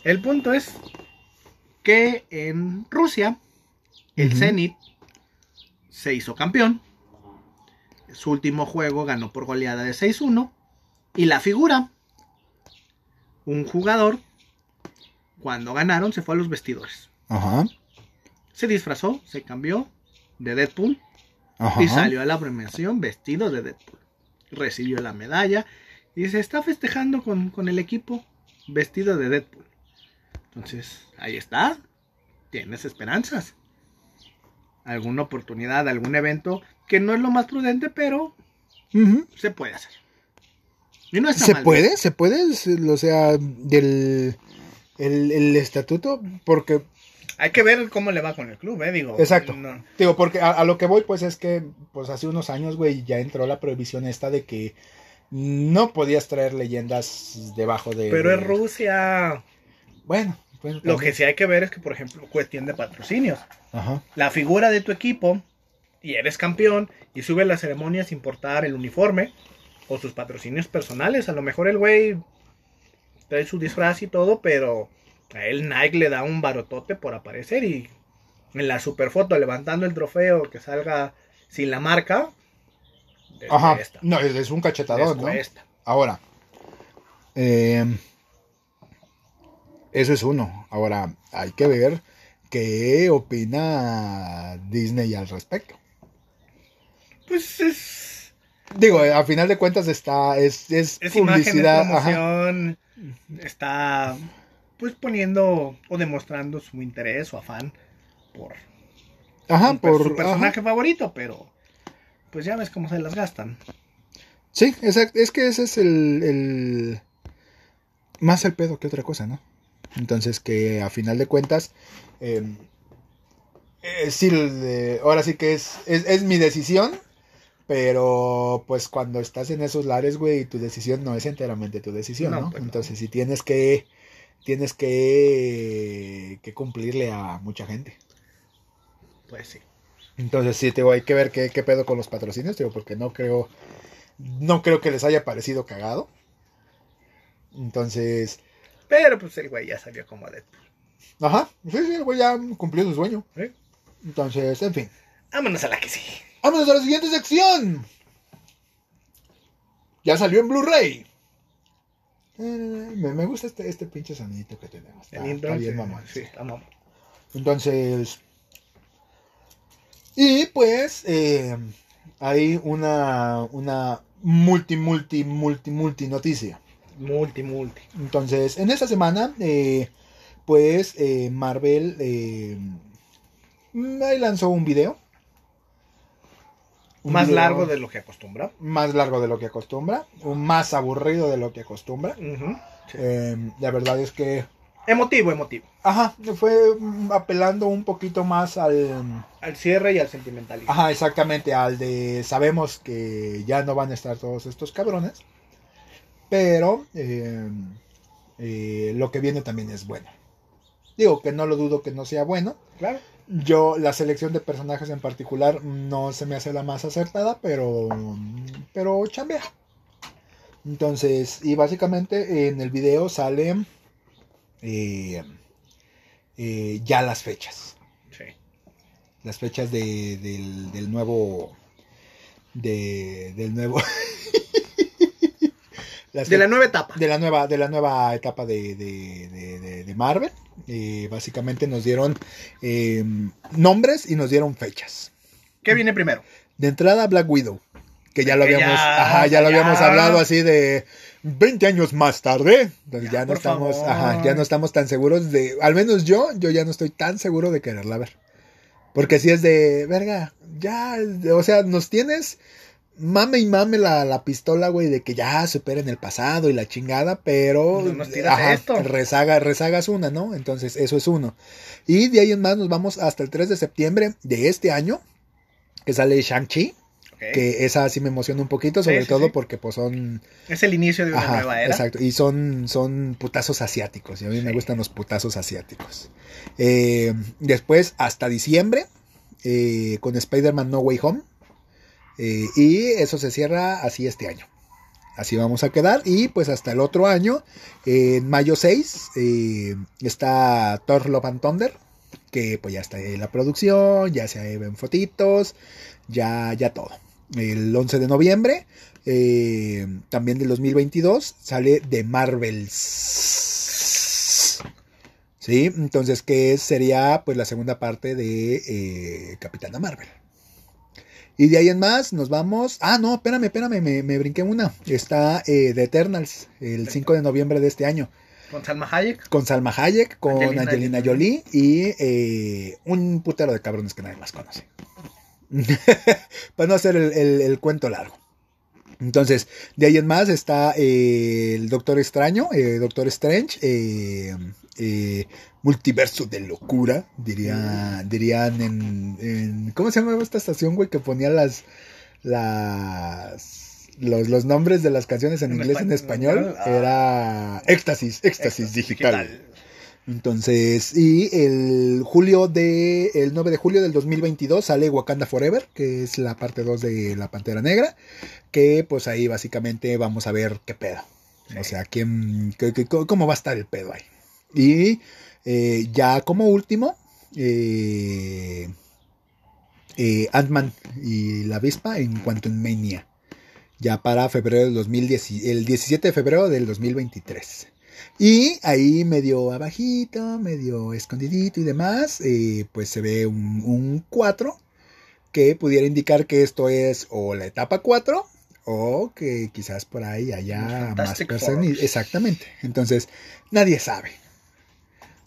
el punto es que en Rusia el. Zenit se hizo campeón. Su último juego ganó por goleada de 6-1. Y la figura, un jugador, cuando ganaron se fue a los vestidores. Ajá, Se disfrazó, se cambió de Deadpool ajá. y salió a la premiación vestido de Deadpool. Recibió la medalla y se está festejando con, con el equipo vestido de Deadpool. Entonces, ahí está. Tienes esperanzas. Alguna oportunidad, algún evento que no es lo más prudente, pero se puede hacer. Y no está ¿Se mal. puede? ¿Se puede? O sea, del el, el estatuto, porque, Hay que ver cómo le va con el club, ¿eh? Digo. Exacto. no- digo, porque a, a lo que voy, pues es que, pues hace unos años, güey, ya entró la prohibición esta de que no podías traer leyendas debajo de... Pero es Rusia. Bueno, pues, Lo que sí hay que ver es que, por ejemplo, cuestión de patrocinios. Ajá. la figura de tu equipo y eres campeón y sube a la ceremonia sin importar el uniforme o sus patrocinios personales. A lo mejor el güey trae su disfraz y todo, pero a él Nike le da un barotote por aparecer y en la superfoto levantando el trofeo que salga sin la marca. Ajá. No, es, un les cachetadón, ¿no? cuesta. Ahora, eh, eso es uno. Ahora, hay que ver qué opina Disney al respecto. Pues es, Digo, eh, a final de cuentas está, es, es, es imagen, es publicidad. ajá. está pues poniendo o demostrando su interés o afán por Ajá, un por. su personaje ajá. favorito, pero pues ya ves cómo se las gastan. Sí, exacto. Es que ese es el, el. Más el pedo que otra cosa, ¿no? Entonces, que a final de cuentas. eh, eh, sí, eh, ahora sí que es, es, es mi decisión. Pero pues cuando estás en esos lares, güey, tu decisión no es enteramente tu decisión, No, ¿no? pues no. Entonces, si tienes que. Tienes que. que cumplirle a mucha gente. Pues sí. Entonces sí, te digo, hay que ver qué, qué pedo con los patrocinios, te digo, porque no creo, no creo que les haya parecido cagado. Entonces, Pero pues el güey ya salió como Deadpool. ajá, sí, sí, el güey ya cumplió su sueño. ¿eh? Entonces, en fin. Vámonos a la que sigue. Vámonos a la siguiente sección. Ya salió en Blu-ray. Eh, me, me gusta este, este pinche sonidito que tenemos. Está, intro, está bien, mamón. sí, está mamón. Entonces. Y pues. eh, hay una. Una multi, multi, multi, multi noticia. Multi, multi. Entonces, en esta semana. eh, pues eh, Marvel. eh, ahí lanzó un video. Un Más video largo de lo que acostumbra. Más largo de lo que acostumbra. Más aburrido de lo que acostumbra. Sí. Eh, la verdad es que. Emotivo, emotivo. Ajá, fue mm, apelando un poquito más al. Al cierre y al sentimentalismo. Ajá, exactamente, al de sabemos que ya no van a estar todos estos cabrones, pero eh, eh, lo que viene también es bueno. Digo que no lo dudo que no sea bueno. Claro. Yo, la selección de personajes en particular no se me hace la más acertada, pero. Pero chambea. Entonces, y básicamente en el video salen eh, eh, ya las fechas. Sí. Las fechas de, del, del nuevo. De, del nuevo. (laughs) Las De la nueva etapa. de la nueva, de la nueva etapa de, de, de- de- Marvel. Eh, básicamente nos dieron eh, nombres y nos dieron fechas. ¿Qué viene primero? De entrada, Black Widow. Que ya lo habíamos, ya, ajá, ya lo ya. habíamos hablado así de 20 años más tarde. Entonces Ya, ya, no estamos, ajá, ya no estamos tan seguros de, al menos yo, yo ya no estoy tan seguro de quererla ver. Porque si es de, verga, ya, o sea, nos tienes mame y mame la, la pistola, güey, de que ya superen el pasado y la chingada, pero No nos tiras esto. rezaga, rezagas una, ¿no? Entonces, eso es uno. Y de ahí en más nos vamos hasta el 3 de septiembre de este año, que sale Shang-Chi, que esa sí me emociona un poquito, sobre sí, todo sí. porque pues son Es el inicio de una Ajá, nueva era. Exacto, y son, son putazos asiáticos, y a mí me gustan los putazos asiáticos. Eh, después, hasta diciembre, eh, con Spider-Man No Way Home, eh, y eso se cierra así este año. Así vamos a quedar, y pues hasta el otro año, en mayo 6, eh, está Thor Love and Thunder, que pues ya está en la producción, ya se ven fotitos, ya, ya todo. El 11 de noviembre, eh, también del 2022, sale The Marvels. Sí, entonces que sería pues la segunda parte de Capitana Marvel. Y de ahí en más nos vamos. Ah, no, espérame, espérame, me, me brinqué una. Está eh, The Eternals, el 5 de noviembre de este año. Con Salma Hayek. Con Salma Hayek, con Angelina Angelina, Jolie y eh, un putero de cabrones que nadie más conoce. (laughs) Para no hacer el, el- el cuento largo. Entonces, de ahí en más está eh, el Doctor Extraño, eh, Doctor Strange, eh, eh, Multiverso de Locura, diría, dirían en, en- ¿Cómo se llama esta estación, güey? Que ponía las... las los, los nombres de las canciones en, En inglés y en español, español ah. era Éxtasis, Éxtasis Éxtasis digital. Entonces, y el julio de, el 9 de julio del 2022 sale Wakanda Forever, que es la parte 2 de La Pantera Negra, que pues ahí básicamente vamos a ver qué pedo. O sea, quién, cómo va a estar el pedo ahí. Y eh, ya como último, eh, eh, Ant-Man y la avispa en Quantum Mania. Ya para febrero del 2010, el 17 de febrero del 2023. Y ahí medio abajito, medio escondidito y demás, eh, pues se ve un, un 4 que pudiera indicar que esto es o la etapa 4 o que quizás por ahí haya más personas. Exactamente. Entonces, nadie sabe.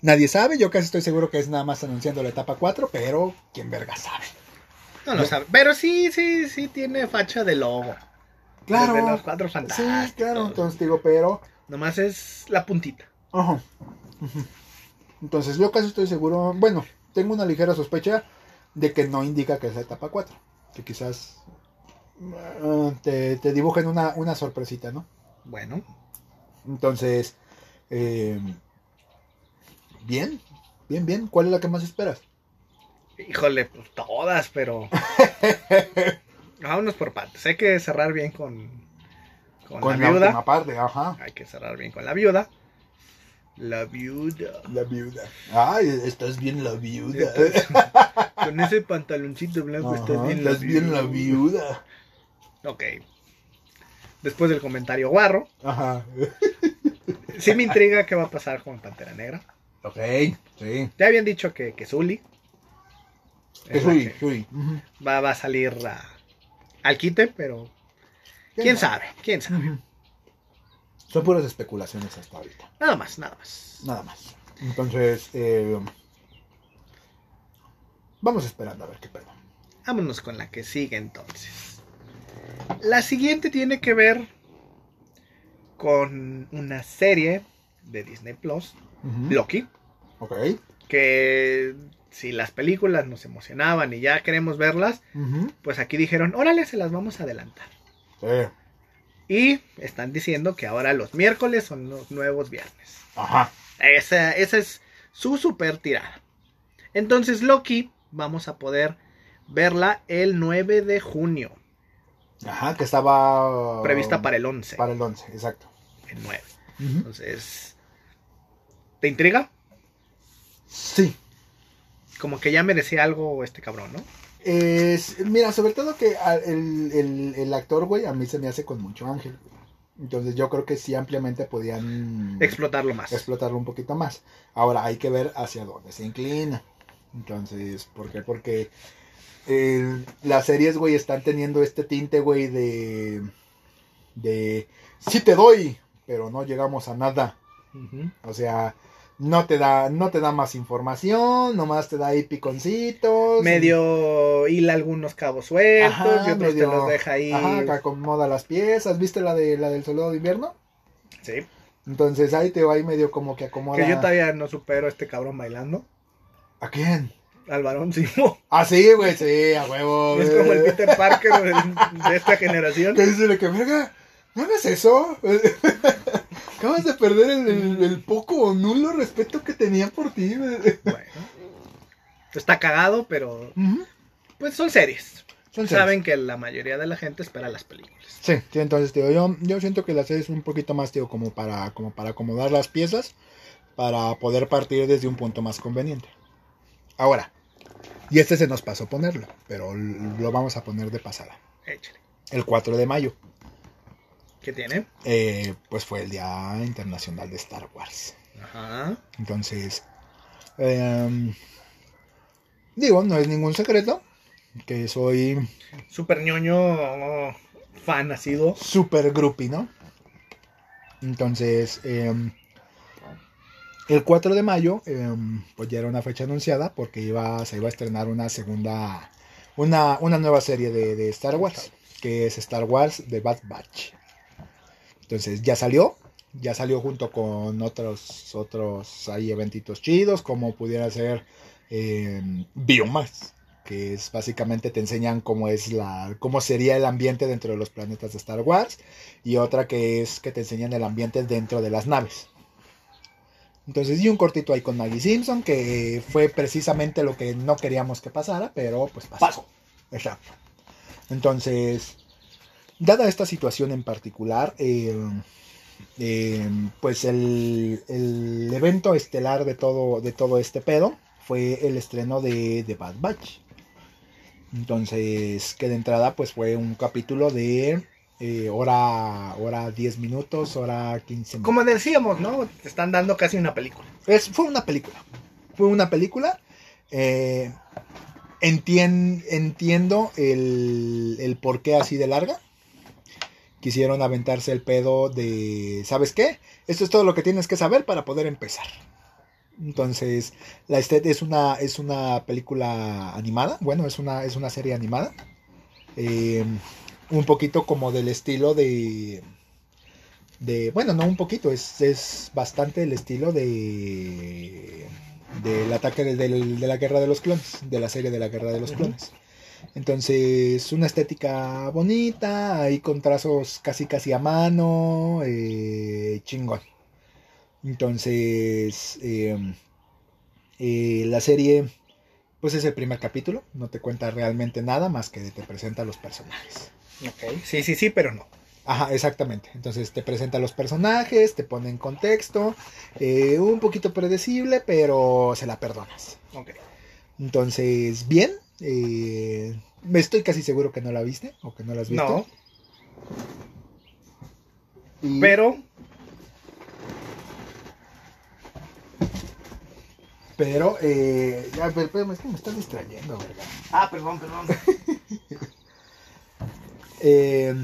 Nadie sabe, yo casi estoy seguro que es nada más anunciando la etapa 4, pero quién verga sabe. No lo sabe. Pero sí, sí, sí tiene facha de logo. Claro. De los cuatro Sí, claro, entonces digo, pero... Nomás es la puntita. Ajá. Entonces yo casi estoy seguro, bueno, tengo una ligera sospecha de que no indica que es la etapa 4. Que quizás ah, te, te dibujen una, una sorpresita, ¿no? Bueno, Entonces, eh, bien, bien, bien. ¿Cuál es la que más esperas? híjole, pues todas, pero. (laughs) Vámonos por partes. Hay que cerrar bien con, con, Con la la viuda. última parte, ajá. Hay que cerrar bien con la viuda. La viuda. La viuda. Ay, estás bien la viuda. (laughs) Con ese pantaloncito blanco Ajá, estás bien la estás bien la viuda. viuda. Ok. Después del comentario guarro, Ajá. sí me intriga qué va a pasar con Pantera Negra. Ok, sí. Ya habían dicho que, que Zully Que es que soy. va, va a salir a- al quite, pero quién sabe, quién sabe. Son puras especulaciones hasta ahorita. Nada más, nada más. Nada más. Entonces, eh, vamos esperando a ver qué pedo. Vámonos con la que sigue entonces. La siguiente tiene que ver con una serie de Disney Plus, Loki, Ok. que si las películas nos emocionaban y ya queremos verlas, pues aquí dijeron, órale, se las vamos a adelantar. Sí. Y están diciendo que ahora los miércoles son los nuevos viernes. Ajá. Esa, esa es su super tirada. Entonces Loki vamos a poder verla el 9 de junio. Ajá, que estaba... Prevista para el 11. Para el 11, exacto. El 9. Entonces, ¿te intriga? Sí. Como que ya merecía algo este cabrón, ¿no? Es, mira, sobre todo que el, el, actor, güey, a mí se me hace con mucho ángel. Entonces yo creo que sí ampliamente podían... Explotarlo más. Explotarlo un poquito más. Ahora hay que ver hacia dónde se inclina. Entonces, ¿por qué? Porque las series, güey, están teniendo este tinte, güey, de... De... Sí te doy, pero no llegamos a nada. O sea, no te da, no te da más información, nomás te da ahí piconcitos. Medio hila algunos cabos sueltos y otros te los deja ahí. Ajá, que acomoda las piezas. ¿Viste la de la del soldado de invierno? Sí. Entonces ahí te va ahí medio como que acomoda. Que yo todavía no supero a este cabrón bailando. ¿A quién? Al varón Simo. Ah, sí, güey, sí, a huevo. Es como el Peter Parker de, esta generación. (laughs) Que dice que, verga, no hagas eso. (laughs) Acabas de perder el, poco o nulo respeto que tenía por ti. Bueno, está cagado, pero pues son series. Saben que la mayoría de la gente espera las películas. Sí, entonces tío, yo, yo siento que la serie es un poquito más, tío, como para, como para acomodar las piezas, para poder partir desde un punto más conveniente. Ahora, y este se nos pasó ponerlo, pero lo vamos a poner de pasada. Échale. El 4 de mayo. ¿Qué tiene? Eh, pues fue el Día Internacional de Star Wars. Ajá. Entonces, em, digo, no es ningún secreto que soy... Super ñoño fan, ha sido. Super groupie, ¿no? Entonces, em, el 4 de mayo, em, pues ya era una fecha anunciada porque iba, se iba a estrenar una segunda, una, una nueva serie de, de Star Wars, que es Star Wars The Bad Batch. Entonces ya salió, ya salió junto con otros, otros hay eventitos chidos, como pudiera ser eh, Biomass, que es básicamente te enseñan cómo es la, cómo sería el ambiente dentro de los planetas de Star Wars, y otra que es que te enseñan el ambiente dentro de las naves. Entonces, y un cortito ahí con Maggie Simpson, que fue precisamente lo que no queríamos que pasara, pero pues pasó. Exacto. Entonces, Dada esta situación en particular, eh, eh, pues el, evento estelar de todo, de todo este pedo fue el estreno de, The Bad Batch. Entonces, que de entrada pues fue un capítulo de eh, hora, hora 10 minutos, hora 15 minutos. Como decíamos, ¿no? Te están dando casi una película. Es, fue una película. Fue una película. entiendo el, el por qué así de larga quisieron aventarse el pedo de, ¿sabes qué? Esto es todo lo que tienes que saber para poder empezar. Entonces, la Estet es una, es una película animada, bueno, es una, es una serie animada. Eh, un poquito como del estilo de... de bueno, no un poquito, es, es bastante el estilo de... del ataque de, de, la guerra de los clones, de la serie de la guerra de los clones. Entonces, una estética bonita, ahí con trazos casi casi a mano, eh, chingón. Entonces, em, eh, la serie, pues es el primer capítulo, no te cuenta realmente nada más que te presenta los personajes. Ok, sí, sí, sí, pero no. Ajá, exactamente. Entonces te presenta los personajes, te pone en contexto, eh, un poquito predecible, pero se la perdonas. Ok. Entonces, bien, eh, me estoy casi seguro que no la viste o que no la has visto. No. Pero. Pero, eh, ya, pero, es que me estás distrayendo, ¿verdad? Ah, perdón, perdón. (laughs) eh,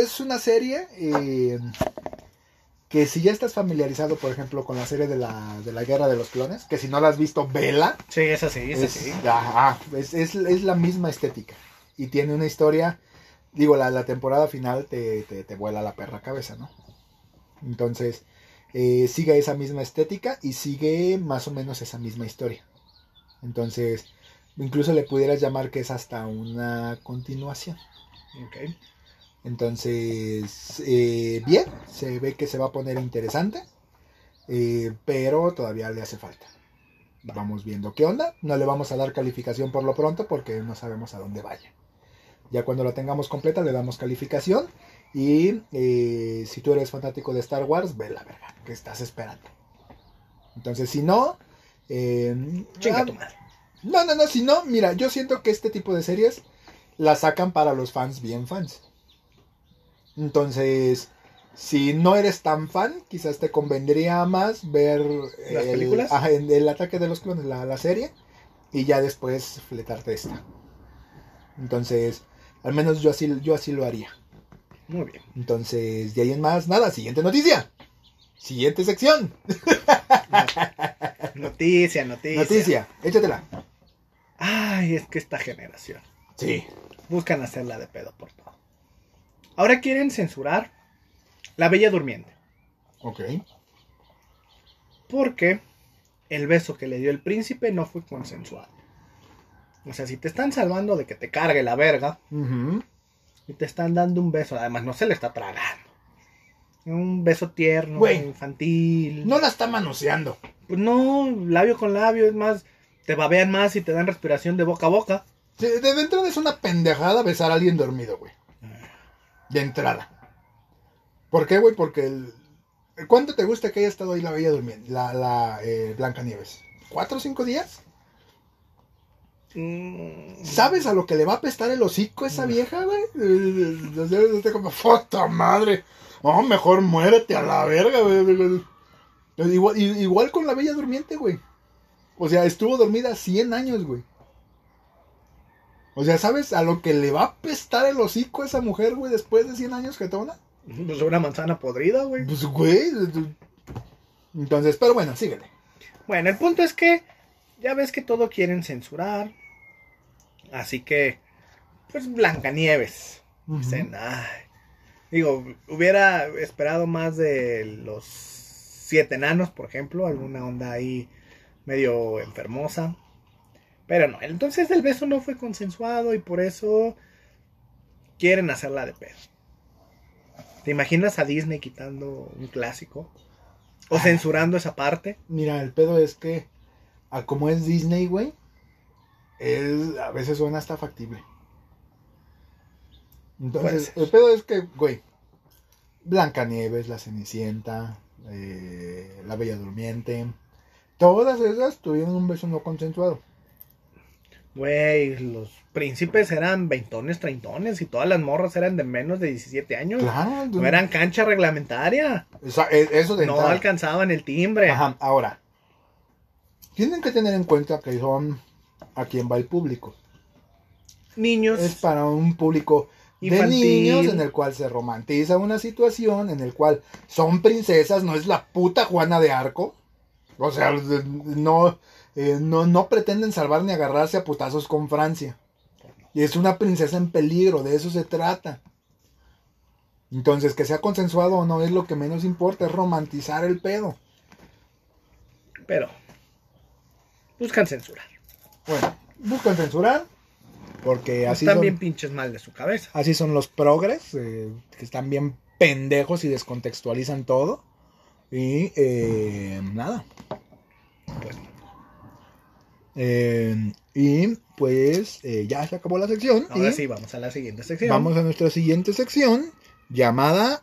es una serie eh, que si ya estás familiarizado, por ejemplo, con la serie de la, de la Guerra de los Clones, que si no la has visto, vela. Sí, es así, es, así. es, es, la misma estética. Y tiene una historia, digo, la, la temporada final te, te, vuela la perra cabeza, ¿no? Entonces, eh, sigue esa misma estética y sigue más o menos esa misma historia. Entonces, incluso le pudieras llamar que es hasta una continuación. Ok. Entonces, eh, bien, se ve que se va a poner interesante. eh, pero todavía le hace falta. Vamos viendo qué onda. No le vamos a dar calificación por lo pronto porque no sabemos a dónde vaya. Ya cuando la tengamos completa le damos calificación. Y eh, si tú eres fanático de Star Wars, ve la verga, que estás esperando. Entonces, si no... Chinga ah, tu madre. no, no, no, si no, mira, yo siento que este tipo de series las sacan para los fans bien fans. Entonces, si no eres tan fan, quizás te convendría más ver ¿Las el, películas? ajá, el- el ataque de los clones, la, la serie, y ya después fletarte esta. Entonces, al menos yo así, yo así lo haría. Muy bien. Entonces, de ahí en más, nada, siguiente noticia. Siguiente sección. (laughs) Noticia, noticia. Noticia, échatela. Ay, es que esta generación. Sí. Buscan hacerla de pedo por. Ahora quieren censurar La Bella Durmiente. Ok. Porque el beso que le dio el príncipe no fue consensuado. O sea, si te están salvando de que te cargue la verga y te están dando un beso, además no se le está tragando. Un beso tierno, infantil. No la está manoseando. Pues no, labio con labio, es más, te babean más y te dan respiración de boca a boca. De, de entrada es una pendejada besar a alguien dormido, güey. De entrada. ¿Por qué, güey? Porque el... ¿Cuánto te gusta que haya estado ahí la bella durmiendo? La, la eh, Blanca Nieves. ¿Cuatro o cinco días? Mm, ¿Sabes a lo que le va a apestar el hocico a esa vieja, güey? Eh, como, ¡Puta madre! Oh, mejor muérete a la verga, güey. Igual, igual con la bella durmiente, güey. O sea, estuvo dormida 100 años, güey. O sea, ¿sabes a lo que le va a apestar el hocico a esa mujer, güey, después de 100 años que tona? Pues una manzana podrida, güey. Pues, güey. Entonces, pero bueno, síguele. Bueno, el punto es que ya ves que todo quieren censurar. Así que, pues Blancanieves. Dicen, "Ay". Digo, hubiera esperado más de los siete enanos, por ejemplo, alguna onda ahí medio enfermosa. Pero no, entonces el beso no fue consensuado y por eso quieren hacerla de pedo. ¿Te imaginas a Disney quitando un clásico? O censurando esa parte. Mira, el pedo es que, a como es Disney, güey, es, a veces suena hasta factible. Entonces, el pedo es que, güey, Blancanieves, La Cenicienta, eh, La Bella Durmiente, todas esas tuvieron un beso no consensuado. Güey, los príncipes eran veintones, treintones y todas las morras eran de menos de 17 años. Claro, No eran cancha reglamentaria. Esa- e- eso de No entrada. alcanzaban el timbre. Ajá, ahora, tienen que tener en cuenta que son a quién va el público. Niños. es para un público de Infantil. niños en el cual se romantiza una situación en el cual son princesas, no es la puta Juana de Arco. O sea, no, eh, no, no pretenden salvar ni agarrarse a putazos con Francia. Y es una princesa en peligro, de eso se trata. Entonces, que sea consensuado o no es lo que menos importa, es romantizar el pedo. Pero buscan censurar. Bueno, buscan censurar, porque así Están son- bien pinches mal de su cabeza. Así son los progres, eh, que están bien pendejos y descontextualizan todo. Y eh, nada. Pues, Eh, y pues eh, ya se acabó la sección. ahora y sí, vamos a la siguiente sección. vamos a nuestra siguiente sección llamada